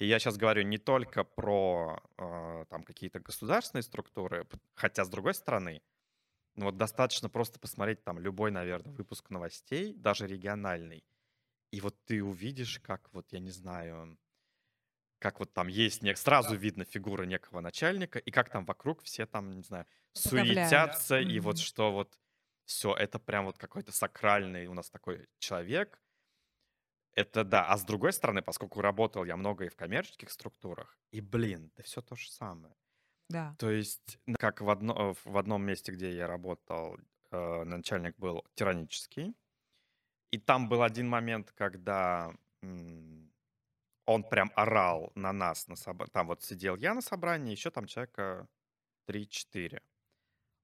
И я сейчас говорю не только про э, там какие-то государственные структуры, хотя, с другой стороны, ну вот достаточно просто посмотреть там любой, наверное, выпуск новостей, даже региональный, и вот ты увидишь, как вот, я не знаю, как вот там есть, не, сразу видно фигура некого начальника, и как там вокруг все там, не знаю, суетятся, и вот Мгм. что вот все, это прям вот какой-то сакральный у нас такой человек. Это да. А с другой стороны, поскольку работал я много и в коммерческих структурах, и, блин, да все то же самое. Да. То есть, как в, одно, в одном месте, где я работал, э, начальник был тиранический, и там был один момент, когда м, он прям орал на нас, на собра- там вот сидел я на собрании, еще там человека 3-4.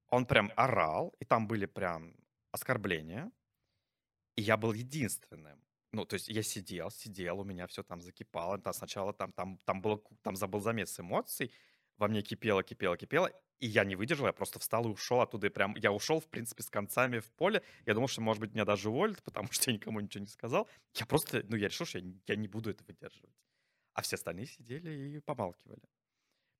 Он прям орал, и там были прям оскорбления, и я был единственным. Ну, то есть я сидел, сидел, у меня все там закипало. Там сначала там, там, там, было, там забыл замес эмоций, во мне кипело, кипело, кипело, и я не выдержал, я просто встал и ушел оттуда. И прям я ушел, в принципе, с концами в поле. Я думал, что, может быть, меня даже уволят, потому что я никому ничего не сказал. Я просто, ну, я решил, что я, я не буду это выдерживать. А все остальные сидели и помалкивали.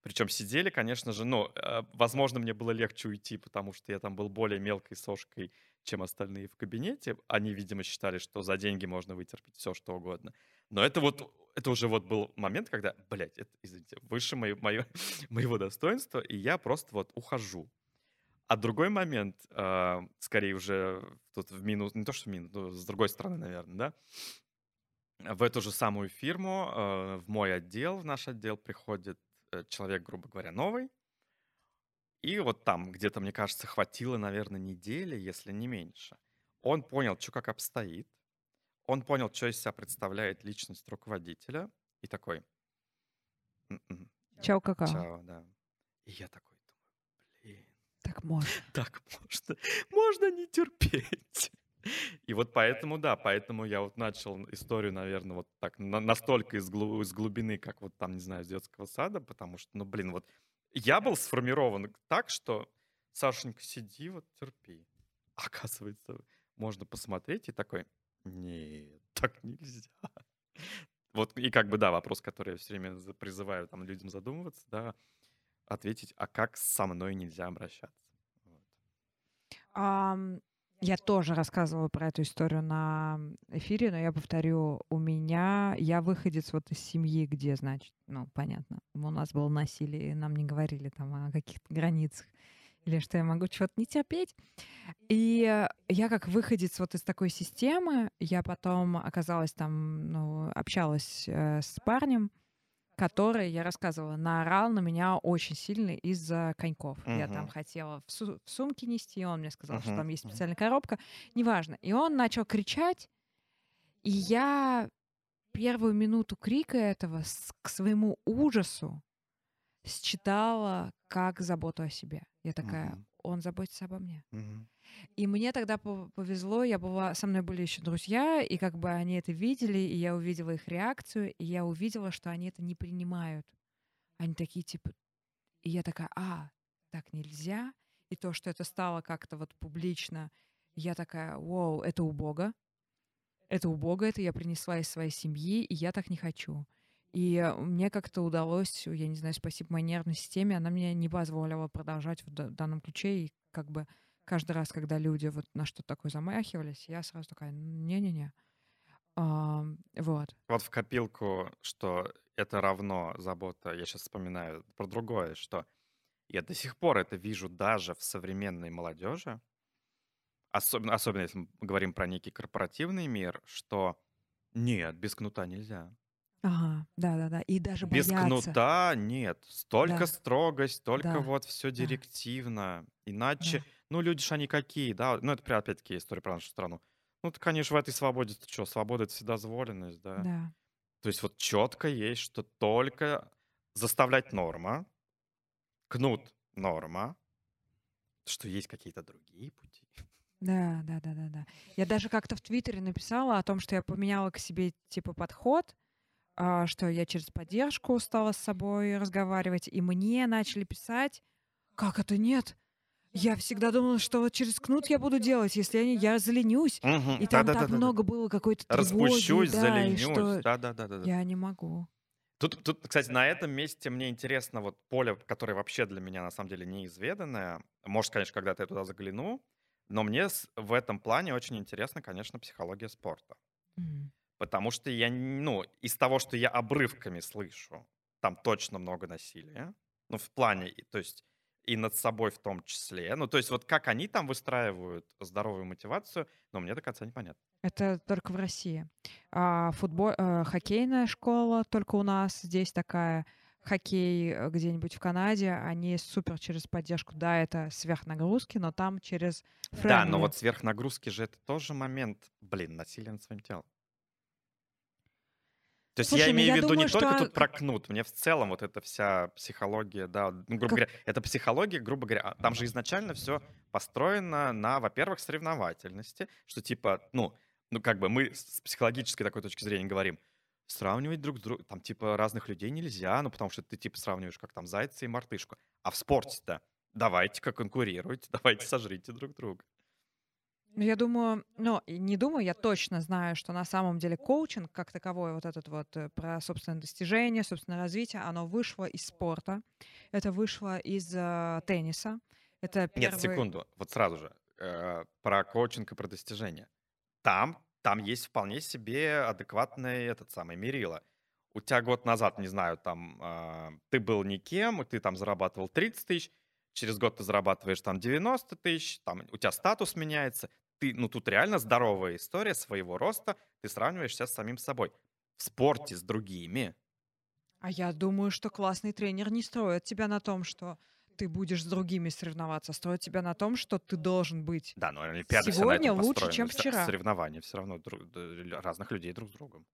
Причем сидели, конечно же, ну, возможно, мне было легче уйти, потому что я там был более мелкой сошкой, чем остальные в кабинете. Они, видимо, считали, что за деньги можно вытерпеть все, что угодно. Но это вот, это уже вот был момент, когда, блядь, это, извините, выше моё- моё- моего достоинства, и я просто вот ухожу. А другой момент, э, скорее уже тут в минус, не то что в минус, но с другой стороны, наверное, да, в эту же самую фирму, э, в мой отдел, в наш отдел приходит человек, грубо говоря, новый, и вот там где-то, мне кажется, хватило, наверное, недели, если не меньше. Он понял, что как обстоит, он понял, что из себя представляет личность руководителя, и такой, «М-м, Чао, какао. чао, да. И я такой думаю, блин, Так можно. так можно, можно не терпеть. И вот поэтому, да, поэтому я вот начал историю, наверное, вот так на- настолько из, глу- из глубины, как вот там, не знаю, из детского сада, потому что, ну, блин, вот я был сформирован так, что, Сашенька, сиди, вот терпи. Оказывается, можно посмотреть и такой, нет, так нельзя. Вот и как бы, да, вопрос, который я все время призываю там людям задумываться, да, ответить, а как со мной нельзя обращаться? Вот. Ам, Я тоже рассказывала про эту историю на эфире, но я повторю, у меня, я выходец вот из семьи, где, значит, ну, понятно, у нас было насилие, и нам не говорили там о каких-то границах, или что я могу чего-то не терпеть. И э, я как выходец вот из такой системы, я потом оказалась там, ну, общалась э, с парнем, который, я рассказывала, наорал на меня очень сильно из-за коньков. Я там хотела в, су- в сумке нести, он мне сказал, что Мгм, там есть специальная коробка, неважно. И он начал кричать, и я первую минуту крика этого с- к своему ужасу считала как заботу о себе. Я такая. Он заботится обо мне. Мгм. И мне тогда пов- повезло, я была, со мной были еще друзья, и как бы они это видели, и я увидела их реакцию, и я увидела, что они это не принимают. Они такие типа, и я такая, а, так нельзя. И то, что это стало как-то вот публично, я такая, вау, это у Бога. Это у Бога, это я принесла из своей семьи, и я так не хочу. И э, мне как-то удалось, я не знаю, спасибо моей нервной системе, она мне не позволила продолжать в да- данном ключе, и как бы каждый раз, когда люди вот на что-то такое замахивались, я сразу такая, не-не-не. Ам, вот. Вот в копилку, что это равно забота, я сейчас вспоминаю про другое, что Я до сих пор это вижу даже в современной молодежи, особенно, особенно если мы говорим про некий корпоративный мир, что нет, без кнута нельзя. Ага, да-да-да. И даже Без боятся. кнута нет. Столько Да. строгость, только Да. вот все Да. директивно. Иначе, Да. ну, люди ж они какие, да? Ну, это прям опять-таки история про нашу страну. Ну, ты, конечно, в этой свободе, ты что, свобода — это вседозволенность, да? Да. То есть вот четко есть, что только заставлять норма, кнут норма, что есть какие-то другие пути. Да, да, да, да, да. Я даже как-то в Твиттере написала о том, что я поменяла к себе типа подход, что я через поддержку стала с собой разговаривать, и мне начали писать, как это нет? Я всегда думала, что вот через кнут я буду делать, если я, не- я заленюсь. Мгм. И там так Да-да-да-да-да. много было какой-то тревоги, Распущусь, да, заленюсь. что Да-да-да-да. я не могу. Тут, тут, кстати, на этом месте мне интересно вот поле, которое вообще для меня на самом деле неизведанное. Может, конечно, когда-то я туда загляну, но мне в этом плане очень интересна, конечно, психология спорта. М. Потому что я, ну, из того, что я обрывками слышу, там точно много насилия. Ну, в плане, то есть и над собой в том числе. Ну, то есть вот как они там выстраивают здоровую мотивацию, но мне до конца непонятно. Это только в России. А футбол, э, хоккейная школа только у нас здесь такая. Хоккей э, где-нибудь в Канаде, они супер через поддержку. Да, это сверхнагрузки, но там через Да, но friendly. вот сверхнагрузки же это тоже момент, блин, насилия над своим телом. То есть Слушай, я ну имею я в виду думаю, не только что- тут про кнут, мне в целом вот эта вся психология, да, ну, грубо Как- говоря, это психология, грубо говоря, а там же изначально все построено на, во-первых, соревновательности, что типа, ну, ну как бы мы с психологической такой точки зрения говорим, сравнивать друг с другом, там типа разных людей нельзя, ну потому что ты типа сравниваешь как там зайца и мартышку, а в спорте-то давайте-ка конкурируйте, давайте сожрите друг друга. Ну, Я думаю, ну, не думаю, я точно знаю, что на самом деле коучинг как таковой, вот этот вот э, про собственное достижение, собственное развитие, оно вышло из спорта, это вышло из э, тенниса. Это первый... Нет, секунду, вот сразу же, э, про коучинг и про достижения. Там, там есть вполне себе адекватный этот самый мерило. У тебя год назад, не знаю, там, э, ты был никем, ты там зарабатывал 30 тысяч, через год ты зарабатываешь там 90 тысяч, там у тебя статус меняется. Ты, ну, тут реально здоровая история своего роста, ты сравниваешься с самим собой. В спорте с другими. А я думаю, что классный тренер не строит тебя на том, что ты будешь с другими соревноваться, а строит тебя на том, что ты должен быть. Да, но Олимпиада Сегодня лучше, чем вчера. Соревнования все равно друг- разных людей друг с другом.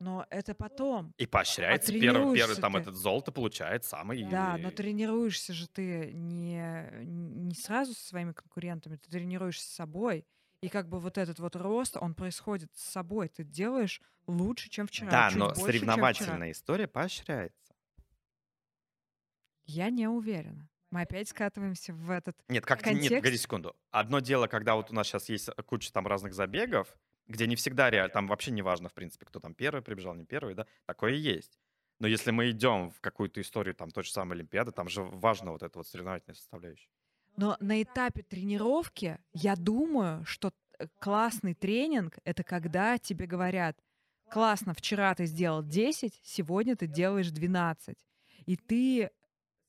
Но это потом. И поощряется первый, первый тренируешься там ты. этот золото получает самый. Да, но тренируешься же ты не, не сразу со своими конкурентами, ты тренируешься с собой. И как бы вот этот вот рост, он происходит с собой. Ты делаешь лучше, чем вчера. Да, но больше, соревновательная история поощряется. Я не уверена. Мы опять скатываемся в этот... Нет, как нет, Контекст? погоди секунду. Одно дело, когда вот у нас сейчас есть куча там разных забегов, где не всегда реально, там вообще не важно, в принципе, кто там первый прибежал, не первый, да, такое и есть. Но если мы идем в какую-то историю, там, той же самой Олимпиады, там же важно вот эта вот соревновательная составляющая. Но на этапе тренировки я думаю, что э, классный тренинг — это когда тебе говорят, классно, вчера ты сделал 10, сегодня ты делаешь 12. И ты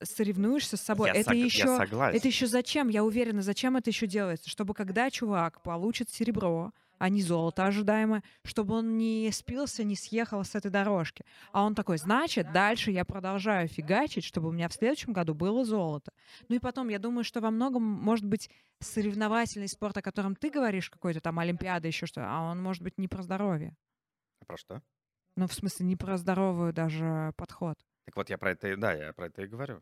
соревнуешься с собой. я, это сог- еще согласен. Это еще зачем? Я уверена, зачем это еще делается? Чтобы когда чувак получит серебро, а не золото ожидаемое, чтобы он не спился, не съехал с этой дорожки. А он такой, значит, дальше я продолжаю фигачить, чтобы у меня в следующем году было золото. Ну и потом, я думаю, что во многом, может быть, соревновательный спорт, о котором ты говоришь, какой-то там Олимпиада, еще что, а он может быть не про здоровье. А Про что? Ну, в смысле, не про здоровую даже подход. Так вот, я про это, да, я про это и говорю.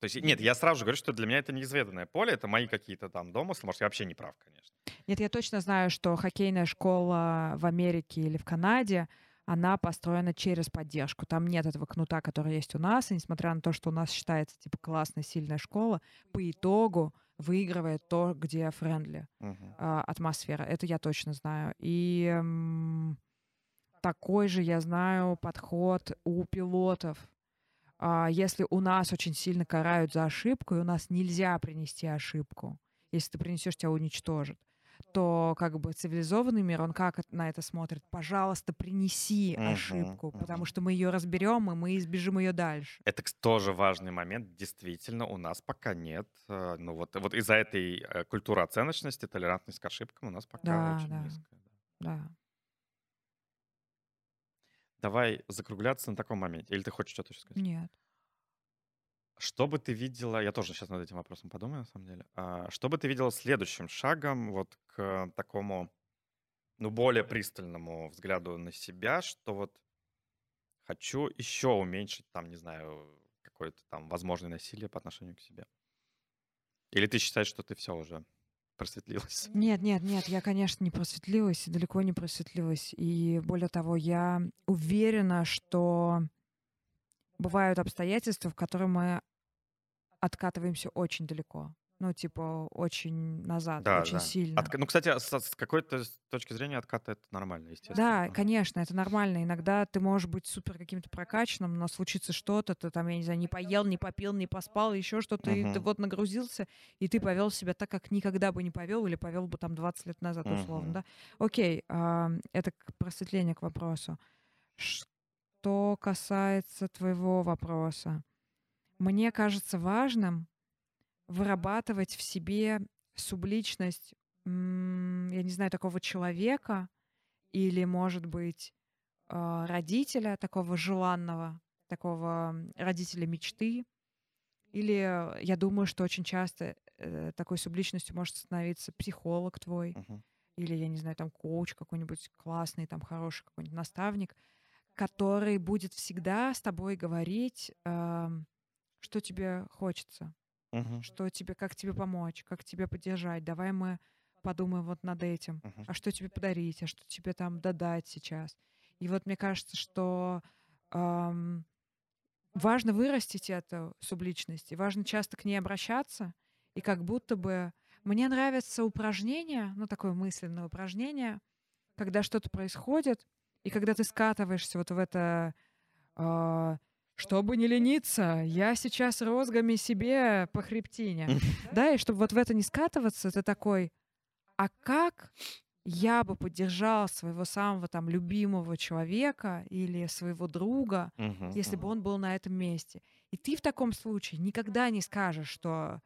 То есть, нет, я сразу же говорю, что для меня это неизведанное поле, это мои какие-то там домыслы, может, я вообще не прав, конечно. Нет, я точно знаю, что хоккейная школа в Америке или в Канаде, она построена через поддержку. Там нет этого кнута, который есть у нас, и несмотря на то, что у нас считается типа классная, сильная школа, по итогу выигрывает то, где френдли Мгм. а, атмосфера. Это я точно знаю. И м, такой же я знаю подход у пилотов. А, Если у нас очень сильно карают за ошибку, и у нас нельзя принести ошибку, если ты принесешь, тебя уничтожат, то как бы цивилизованный мир, он как на это смотрит? Пожалуйста, принеси ошибку, потому мгм. что мы ее разберем, и мы избежим ее дальше. Это тоже важный момент. Действительно, у нас пока нет. э, Ну вот, вот из-за этой э, культуры оценочности, толерантность к ошибкам у нас пока Да, очень да. низкая. да. Да. Давай закругляться на таком моменте. Или ты хочешь что-то еще сказать? Нет. Что бы ты видела, я тоже сейчас над этим вопросом подумаю, на самом деле. А, Что бы ты видела следующим шагом вот к такому, ну, более пристальному взгляду на себя, что вот хочу еще уменьшить, там, не знаю, какое-то там возможное насилие по отношению к себе? Или ты считаешь, что ты все уже просветлилась? Нет, нет, нет, я, конечно, не просветлилась, далеко не просветлилась. И более того, я уверена, что бывают обстоятельства, в которые мы откатываемся очень далеко. Ну, типа, очень назад, Да, очень да. сильно. Отка- Ну, кстати, с, с какой-то точки зрения отката это нормально, естественно. Да, конечно, это нормально. Иногда ты можешь быть супер каким-то прокачанным, но случится что-то, ты там, я не знаю, не поел, не попил, не поспал, еще что-то, и ты вот нагрузился, и ты повел себя так, как никогда бы не повел, или повел бы там 20 лет назад, условно, Мгм. да. Окей, а, это просветление к вопросу. Что касается твоего вопроса, мне кажется важным вырабатывать в себе субличность, я не знаю, такого человека или, может быть, а, родителя такого желанного, такого родителя мечты. Или э, я думаю, что очень часто э, такой субличностью может становиться психолог твой, Мгм. или, я не знаю, там коуч какой-нибудь классный, там хороший какой-нибудь наставник, который будет всегда с тобой говорить, ам, что тебе хочется, Мгм. что тебе, как тебе помочь, как тебе поддержать. Давай мы подумаем вот над этим. Мгм. А что тебе подарить, а что тебе там додать сейчас. И вот мне кажется, что ам, важно вырастить эту субличность, и важно часто к ней обращаться, и как будто бы мне нравится упражнение, ну такое мысленное упражнение, когда что-то происходит, и когда ты скатываешься вот в это а, чтобы не лениться, я сейчас розгами себе по хребтине. Да, и чтобы вот в это не скатываться, ты такой, а как я бы поддержал своего самого там любимого человека или своего друга, если бы он был на этом месте. И ты в таком случае никогда не скажешь, что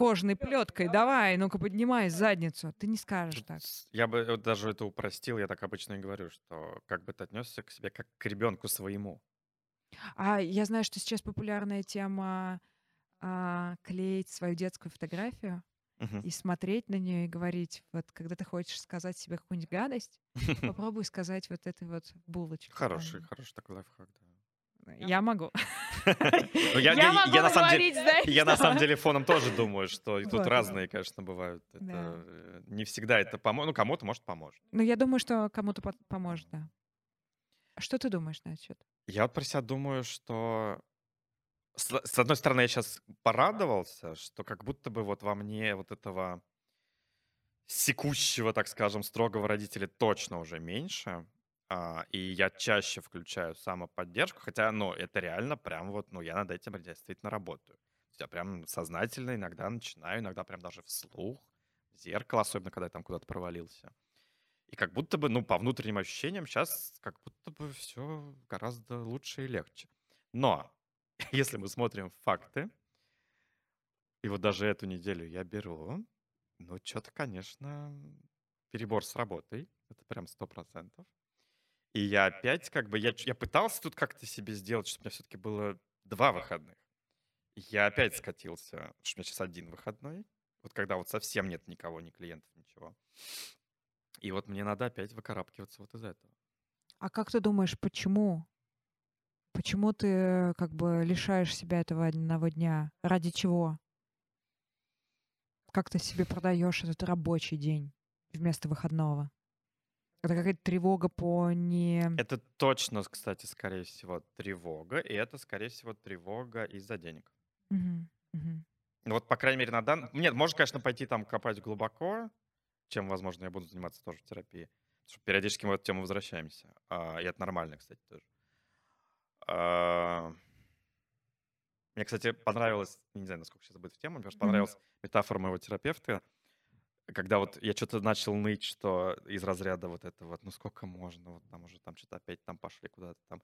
кожаной плеткой, давай, ну-ка поднимай задницу. Ты не скажешь так. Я бы даже это упростил, я так обычно и говорю, что как бы ты отнесся к себе как к ребенку своему. А я знаю, что сейчас популярная тема а, клеить свою детскую фотографию Мгм. и смотреть на нее и говорить, вот когда ты хочешь сказать себе какую-нибудь гадость, попробуй сказать вот этой вот булочке. Хороший, хороший такой лайфхак, да. Я могу. Ну, я, на самом деле, я на самом деле фоном тоже думаю, что тут разные, конечно, бывают. Э, Не всегда это поможет. Ну, кому-то, может, поможет. Ну, я думаю, что кому-то по- поможет, да. А Что ты думаешь на этот счет? Я вот про себя думаю, что с, с одной стороны, я сейчас порадовался, что как будто бы вот во мне вот этого секущего, так скажем, строгого родителя точно уже меньше. А, и я чаще включаю самоподдержку, хотя, ну, это реально прям вот, ну, я над этим действительно работаю. Я прям сознательно иногда начинаю, иногда прям даже вслух, в зеркало, особенно когда я там куда-то провалился. И как будто бы, ну, по внутренним ощущениям сейчас как будто бы все гораздо лучше и легче. Но если мы смотрим факты, и вот даже эту неделю я беру, ну, что-то, конечно, перебор с работой. Это прям сто процентов. И я опять как бы, я, я пытался тут как-то себе сделать, чтобы у меня все-таки было два выходных. Я опять скатился, что у меня сейчас один выходной. Вот когда вот совсем нет никого, ни клиентов, ничего. И вот мне надо опять выкарабкиваться вот из этого. А как ты думаешь, почему? Почему ты как бы лишаешь себя этого одного дня? Ради чего? Как ты себе продаешь этот рабочий день вместо выходного? Это какая-то тревога по не... Это точно, кстати, скорее всего, тревога. И это, скорее всего, тревога из-за денег. Ну Вот, по крайней мере, на данный... Нет, можно, конечно, пойти там копать глубоко, чем, возможно, я буду заниматься тоже в терапии. Потому что периодически мы в эту тему возвращаемся. А, и это нормально, кстати, тоже. А, Мне, кстати, понравилось, не знаю, насколько сейчас будет в тему, мне понравилась метафора моего терапевта. Когда вот я что-то начал ныть, что из разряда вот этого вот, ну сколько можно, вот там уже там что-то опять там пошли куда-то там,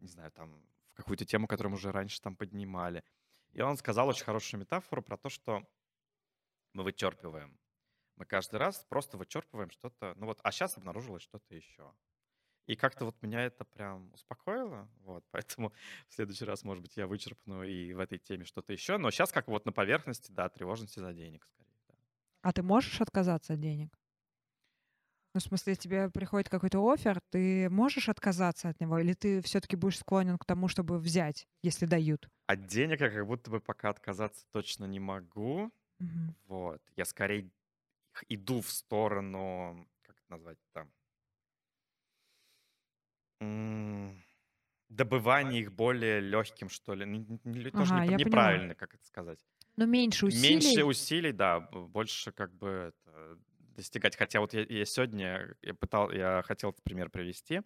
не знаю, там в какую-то тему, которую мы уже раньше там поднимали. И он сказал очень хорошую метафору про то, что мы вычерпываем. Мы каждый раз просто вычерпываем что-то, ну вот, а сейчас обнаружилось что-то еще. И как-то вот меня это прям успокоило, вот, поэтому в следующий раз, может быть, я вычерпну и в этой теме что-то еще, но сейчас как вот на поверхности, да, тревожности за денег скорее. А ты можешь отказаться от денег? Ну, в смысле, тебе приходит какой-то офер, ты можешь отказаться от него, или ты все-таки будешь склонен к тому, чтобы взять, если дают? От денег я как будто бы пока отказаться точно не могу. Мгм. Вот. Я скорее иду в сторону, как это назвать там, добывания их более легким, что ли. Не, Ага, не- неправильно, как это сказать. Но меньше усилий. Меньше усилий, да, больше как бы достигать. Хотя вот я, я сегодня я пытал, я хотел этот пример привести,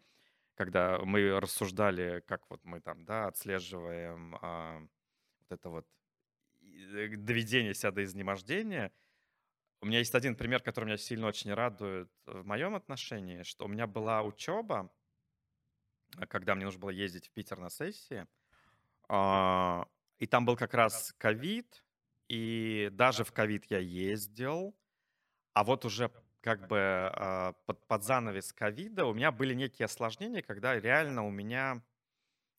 когда мы рассуждали, как вот мы там, да, отслеживаем а, вот это вот э, доведение себя до изнемождения. У меня есть один пример, который меня сильно очень радует в моем отношении, что у меня была учеба, а, когда мне нужно было ездить в Питер на сессии, а, и там был как раз ковид, и даже в ковид я ездил, а вот уже как бы а, под, под занавес ковида у меня были некие осложнения, когда реально у меня,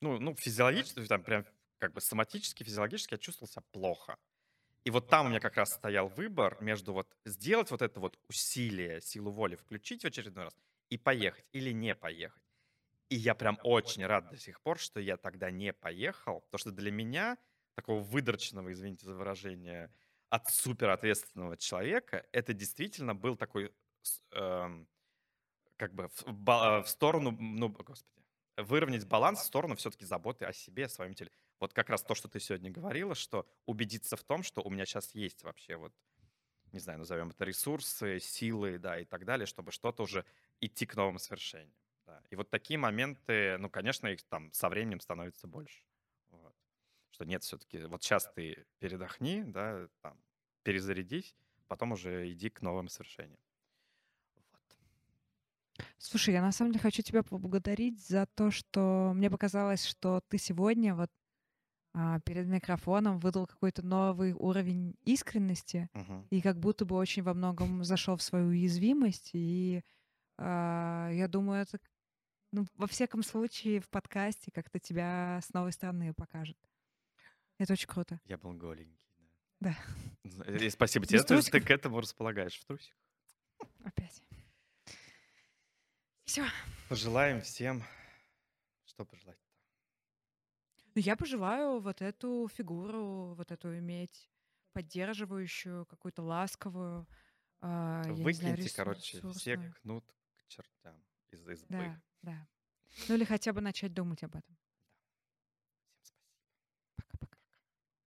ну, ну физиологически, там прям как бы соматически, физиологически я чувствовал себя плохо. И вот там у меня как раз стоял выбор между вот сделать вот это вот усилие, силу воли, включить в очередной раз и поехать или не поехать. И я прям очень рад до сих пор, что я тогда не поехал, потому что для меня такого выдроченного, извините за выражение, от суперответственного человека, это действительно был такой, эм, как бы, в, ба- в сторону, ну, господи, выровнять баланс в сторону все-таки заботы о себе, о своем теле. Вот как раз то, что ты сегодня говорила, что убедиться в том, что у меня сейчас есть вообще вот, не знаю, назовем это ресурсы, силы, да, и так далее, чтобы что-то уже идти к новым свершениям. Да. И вот такие моменты, ну, конечно, их там со временем становится больше. Что нет, все-таки вот сейчас ты передохни, да, там, перезарядись, потом уже иди к новым свершениям. Слушай, я на самом деле хочу тебя поблагодарить за то, что мне показалось, что ты сегодня вот а, перед микрофоном выдал какой-то новый уровень искренности Мгм. и как будто бы очень во многом зашел в свою уязвимость. И а, я думаю, это ну, во всяком случае в подкасте как-то тебя с новой стороны покажет. Это очень круто. Я был голенький, Да. да. И спасибо тебе, что ты трусиков? к этому располагаешь в трусик. Опять. Все. Пожелаем всем, что пожелать? Ну, я пожелаю вот эту фигуру, вот эту иметь поддерживающую, какую-то ласковую. я не знаю, Выкиньте, короче, все ресурсную. кнут к чертям из избы. Да, да. Ну или хотя бы начать думать об этом.